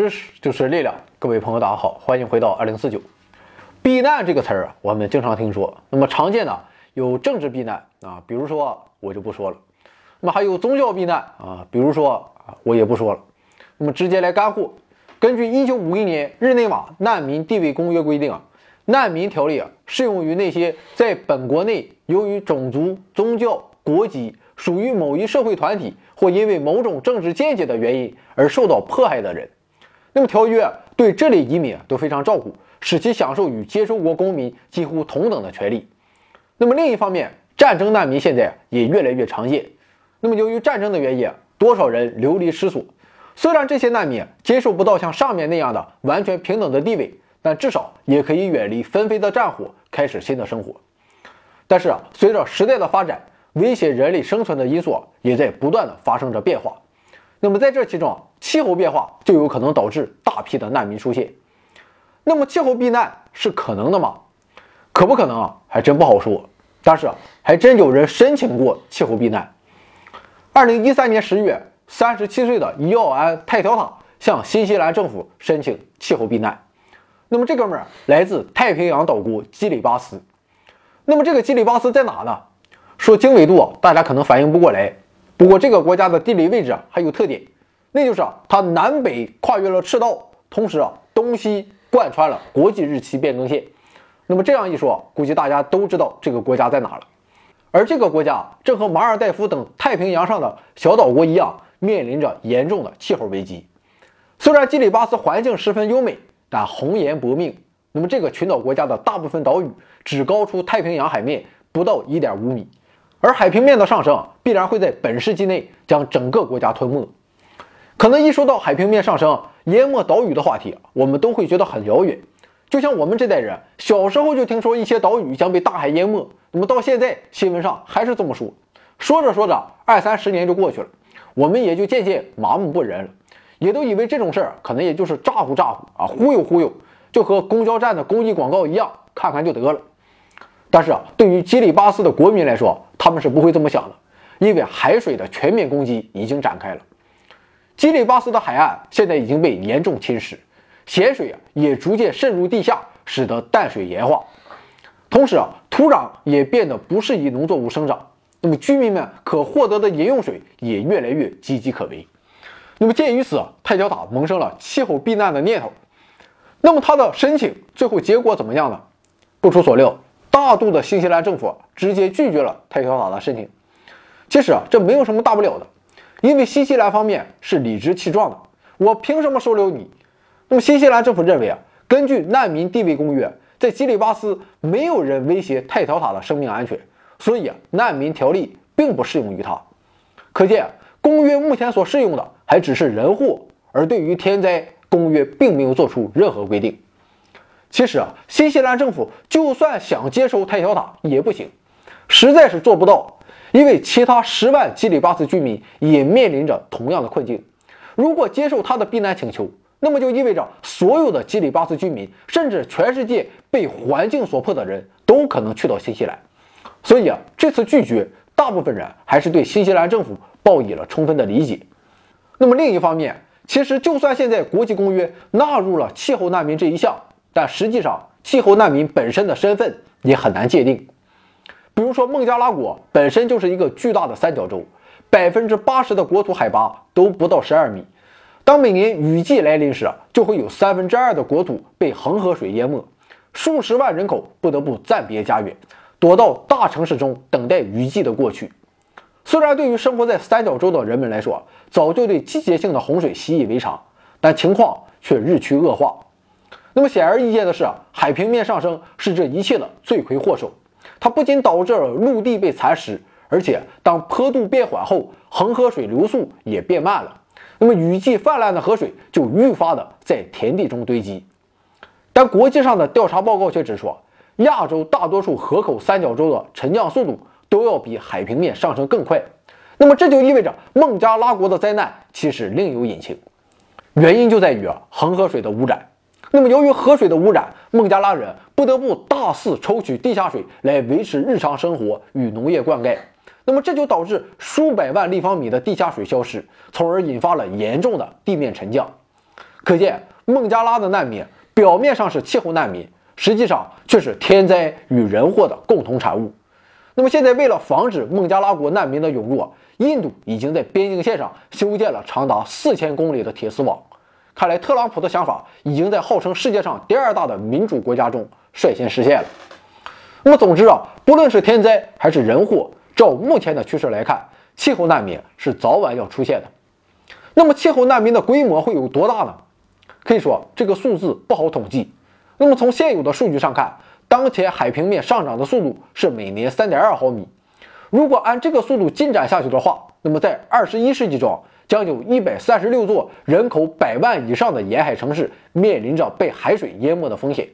知识就是力量，各位朋友，大家好，欢迎回到二零四九。避难这个词儿啊，我们经常听说。那么常见的有政治避难啊，比如说我就不说了。那么还有宗教避难啊，比如说啊，我也不说了。那么直接来干货。根据一九五一年日内瓦难民地位公约规定啊，难民条例啊适用于那些在本国内由于种族、宗教、国籍属于某一社会团体或因为某种政治见解的原因而受到迫害的人。那么条约对这类移民都非常照顾，使其享受与接收国公民几乎同等的权利。那么另一方面，战争难民现在也越来越常见。那么由于战争的原因，多少人流离失所。虽然这些难民接受不到像上面那样的完全平等的地位，但至少也可以远离纷飞的战火，开始新的生活。但是，随着时代的发展，威胁人类生存的因素也在不断的发生着变化。那么在这其中，气候变化就有可能导致大批的难民出现。那么气候避难是可能的吗？可不可能啊？还真不好说。但是还真有人申请过气候避难。二零一三年十月，三十七岁的伊奥安·泰条塔向新西兰政府申请气候避难。那么这哥们儿来自太平洋岛国基里巴斯。那么这个基里巴斯在哪呢？说经纬度，大家可能反应不过来。不过这个国家的地理位置啊还有特点，那就是啊，它南北跨越了赤道，同时啊，东西贯穿了国际日期变更线。那么这样一说，估计大家都知道这个国家在哪了。而这个国家正和马尔代夫等太平洋上的小岛国一样，面临着严重的气候危机。虽然基里巴斯环境十分优美，但红颜薄命。那么这个群岛国家的大部分岛屿只高出太平洋海面不到一点五米。而海平面的上升必然会在本世纪内将整个国家吞没。可能一说到海平面上升、淹没岛屿的话题，我们都会觉得很遥远。就像我们这代人小时候就听说一些岛屿将被大海淹没，那么到现在新闻上还是这么说。说着说着，二三十年就过去了，我们也就渐渐麻木不仁了，也都以为这种事儿可能也就是咋呼咋呼啊，忽悠忽悠，就和公交站的公益广告一样，看看就得了。但是啊，对于基里巴斯的国民来说，他们是不会这么想的，因为海水的全面攻击已经展开了。基里巴斯的海岸现在已经被严重侵蚀，咸水啊也逐渐渗入地下，使得淡水盐化。同时啊，土壤也变得不适宜农作物生长，那么居民们可获得的饮用水也越来越岌岌可危。那么鉴于此，泰焦塔萌生了气候避难的念头。那么他的申请最后结果怎么样呢？不出所料。大度的新西兰政府直接拒绝了泰条塔的申请。其实啊，这没有什么大不了的，因为新西兰方面是理直气壮的，我凭什么收留你？那么新西兰政府认为啊，根据难民地位公约，在基里巴斯没有人威胁泰条塔的生命安全，所以啊，难民条例并不适用于他。可见，公约目前所适用的还只是人祸，而对于天灾，公约并没有做出任何规定。其实啊，新西兰政府就算想接收泰条塔也不行，实在是做不到，因为其他十万基里巴斯居民也面临着同样的困境。如果接受他的避难请求，那么就意味着所有的基里巴斯居民，甚至全世界被环境所迫的人都可能去到新西兰。所以啊，这次拒绝，大部分人还是对新西兰政府报以了充分的理解。那么另一方面，其实就算现在国际公约纳入了气候难民这一项，但实际上，气候难民本身的身份也很难界定。比如说，孟加拉国本身就是一个巨大的三角洲，百分之八十的国土海拔都不到十二米。当每年雨季来临时，就会有三分之二的国土被恒河水淹没，数十万人口不得不暂别家园，躲到大城市中等待雨季的过去。虽然对于生活在三角洲的人们来说，早就对季节性的洪水习以为常，但情况却日趋恶化。那么显而易见的是，海平面上升是这一切的罪魁祸首。它不仅导致了陆地被蚕食，而且当坡度变缓后，恒河水流速也变慢了。那么雨季泛滥的河水就愈发的在田地中堆积。但国际上的调查报告却指出，亚洲大多数河口三角洲的沉降速度都要比海平面上升更快。那么这就意味着孟加拉国的灾难其实另有隐情，原因就在于啊恒河水的污染。那么，由于河水的污染，孟加拉人不得不大肆抽取地下水来维持日常生活与农业灌溉。那么，这就导致数百万立方米的地下水消失，从而引发了严重的地面沉降。可见孟加拉的难民表面上是气候难民，实际上却是天灾与人祸的共同产物。那么现在，为了防止孟加拉国难民的涌入，印度已经在边境线上修建了长达四千公里的铁丝网。看来，特朗普的想法已经在号称世界上第二大的民主国家中率先实现了。那么，总之啊，不论是天灾还是人祸，照目前的趋势来看，气候难民是早晚要出现的。那么，气候难民的规模会有多大呢？可以说，这个数字不好统计。那么，从现有的数据上看，当前海平面上涨的速度是每年三点二毫米。如果按这个速度进展下去的话，那么在二十一世纪中，将有一百三十六座人口百万以上的沿海城市面临着被海水淹没的风险。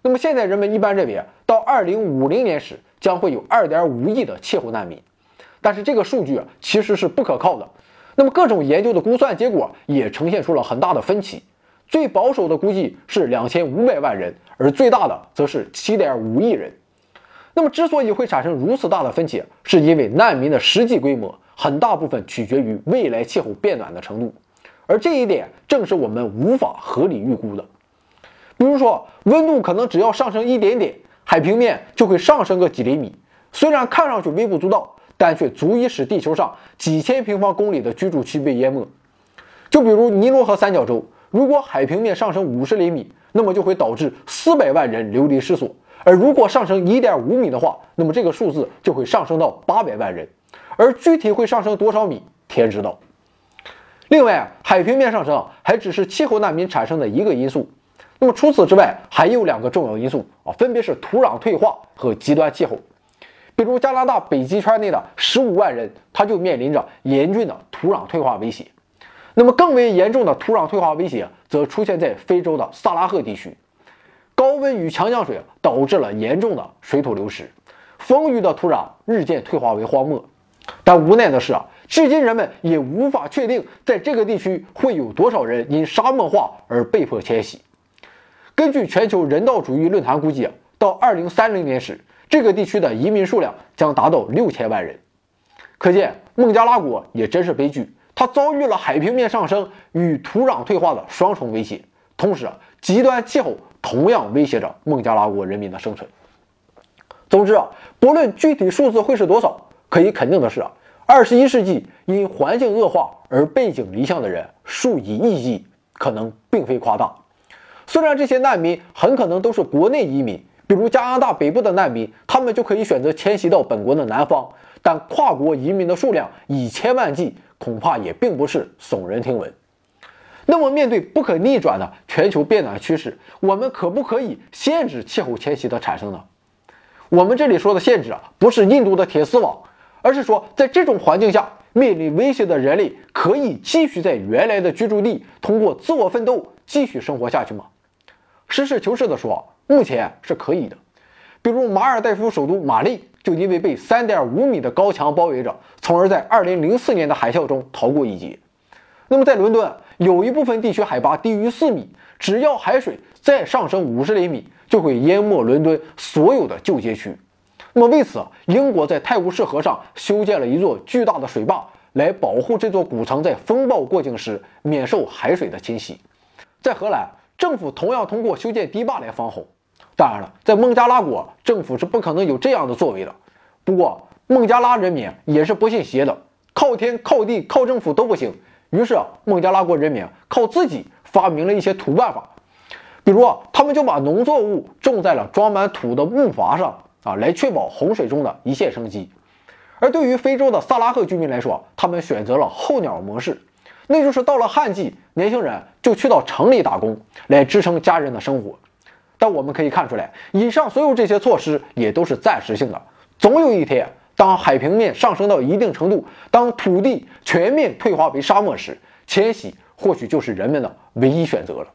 那么现在人们一般认为，到二零五零年时将会有二点五亿的气候难民，但是这个数据其实是不可靠的。那么各种研究的估算结果也呈现出了很大的分歧。最保守的估计是两千五百万人，而最大的则是七点五亿人。那么，之所以会产生如此大的分歧，是因为难民的实际规模很大部分取决于未来气候变暖的程度，而这一点正是我们无法合理预估的。比如说，温度可能只要上升一点点，海平面就会上升个几厘米，虽然看上去微不足道，但却足以使地球上几千平方公里的居住区被淹没。就比如尼罗河三角洲。如果海平面上升五十厘米，那么就会导致四百万人流离失所；而如果上升一点五米的话，那么这个数字就会上升到八百万人。而具体会上升多少米，天知道。另外，海平面上升还只是气候难民产生的一个因素。那么除此之外，还有两个重要因素啊，分别是土壤退化和极端气候。比如加拿大北极圈内的十五万人，他就面临着严峻的土壤退化威胁。那么更为严重的土壤退化威胁，则出现在非洲的萨拉赫地区。高温与强降水导致了严重的水土流失，丰腴的土壤日渐退化为荒漠。但无奈的是啊，至今人们也无法确定在这个地区会有多少人因沙漠化而被迫迁徙。根据全球人道主义论坛估计啊，到2030年时，这个地区的移民数量将达到六千万人。可见孟加拉国也真是悲剧。它遭遇了海平面上升与土壤退化的双重威胁，同时啊，极端气候同样威胁着孟加拉国人民的生存。总之啊，不论具体数字会是多少，可以肯定的是啊，二十一世纪因环境恶化而背井离乡的人数以亿计，可能并非夸大。虽然这些难民很可能都是国内移民，比如加拿大北部的难民，他们就可以选择迁徙到本国的南方，但跨国移民的数量以千万计。恐怕也并不是耸人听闻。那么，面对不可逆转的全球变暖趋势，我们可不可以限制气候迁徙的产生呢？我们这里说的限制啊，不是印度的铁丝网，而是说，在这种环境下面临威胁的人类，可以继续在原来的居住地通过自我奋斗继续生活下去吗？实事求是的说，目前是可以的。比如马尔代夫首都马累。就因为被三点五米的高墙包围着，从而在二零零四年的海啸中逃过一劫。那么在伦敦，有一部分地区海拔低于四米，只要海水再上升五十厘米，就会淹没伦敦所有的旧街区。那么为此，英国在泰晤士河上修建了一座巨大的水坝，来保护这座古城在风暴过境时免受海水的侵袭。在荷兰，政府同样通过修建堤坝来防洪。当然了，在孟加拉国，政府是不可能有这样的作为的。不过，孟加拉人民也是不信邪的，靠天、靠地、靠政府都不行。于是，孟加拉国人民靠自己发明了一些土办法，比如，他们就把农作物种在了装满土的木筏上啊，来确保洪水中的一线生机。而对于非洲的萨拉赫居民来说，他们选择了候鸟模式，那就是到了旱季，年轻人就去到城里打工，来支撑家人的生活。但我们可以看出来，以上所有这些措施也都是暂时性的。总有一天，当海平面上升到一定程度，当土地全面退化为沙漠时，迁徙或许就是人们的唯一选择了。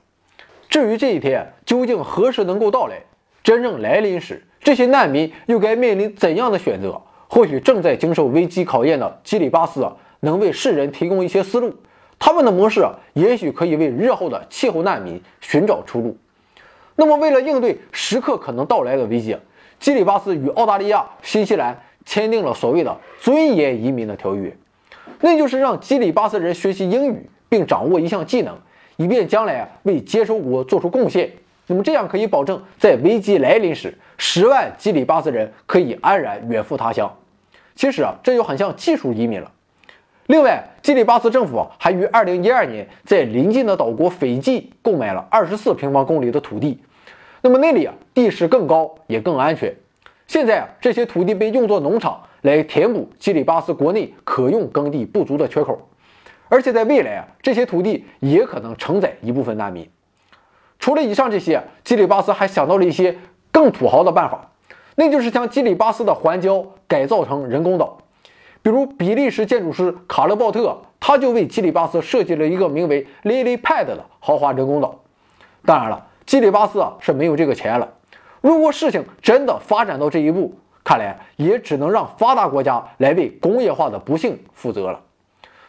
至于这一天究竟何时能够到来，真正来临时，这些难民又该面临怎样的选择？或许正在经受危机考验的基里巴斯能为世人提供一些思路。他们的模式也许可以为日后的气候难民寻找出路。那么，为了应对时刻可能到来的危机，基里巴斯与澳大利亚、新西兰签订了所谓的“尊严移民”的条约，那就是让基里巴斯人学习英语并掌握一项技能，以便将来啊为接收国做出贡献。那么这样可以保证在危机来临时，十万基里巴斯人可以安然远赴他乡。其实啊，这就很像技术移民了。另外，基里巴斯政府还于2012年在邻近的岛国斐济购买了24平方公里的土地。那么那里啊地势更高，也更安全。现在啊这些土地被用作农场，来填补基里巴斯国内可用耕地不足的缺口。而且在未来啊，这些土地也可能承载一部分难民。除了以上这些，基里巴斯还想到了一些更土豪的办法，那就是将基里巴斯的环礁改造成人工岛。比如比利时建筑师卡勒鲍特，他就为基里巴斯设计了一个名为 Lily Pad 的豪华人工岛。当然了，基里巴斯啊是没有这个钱了。如果事情真的发展到这一步，看来也只能让发达国家来为工业化的不幸负责了。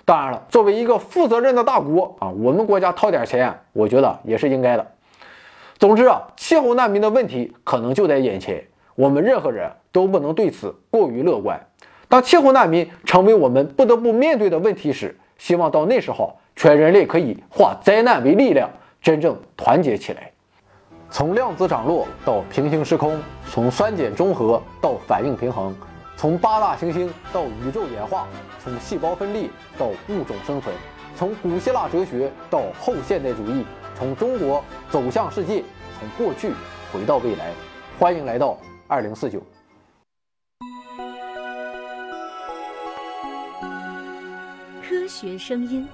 当然了，作为一个负责任的大国啊，我们国家掏点钱，我觉得也是应该的。总之啊，气候难民的问题可能就在眼前，我们任何人都不能对此过于乐观。当气候难民成为我们不得不面对的问题时，希望到那时候，全人类可以化灾难为力量，真正团结起来。从量子涨落到平行时空，从酸碱中和到反应平衡，从八大行星到宇宙演化，从细胞分裂到物种生存，从古希腊哲学到后现代主义。从中国走向世界，从过去回到未来，欢迎来到二零四九。科学声音。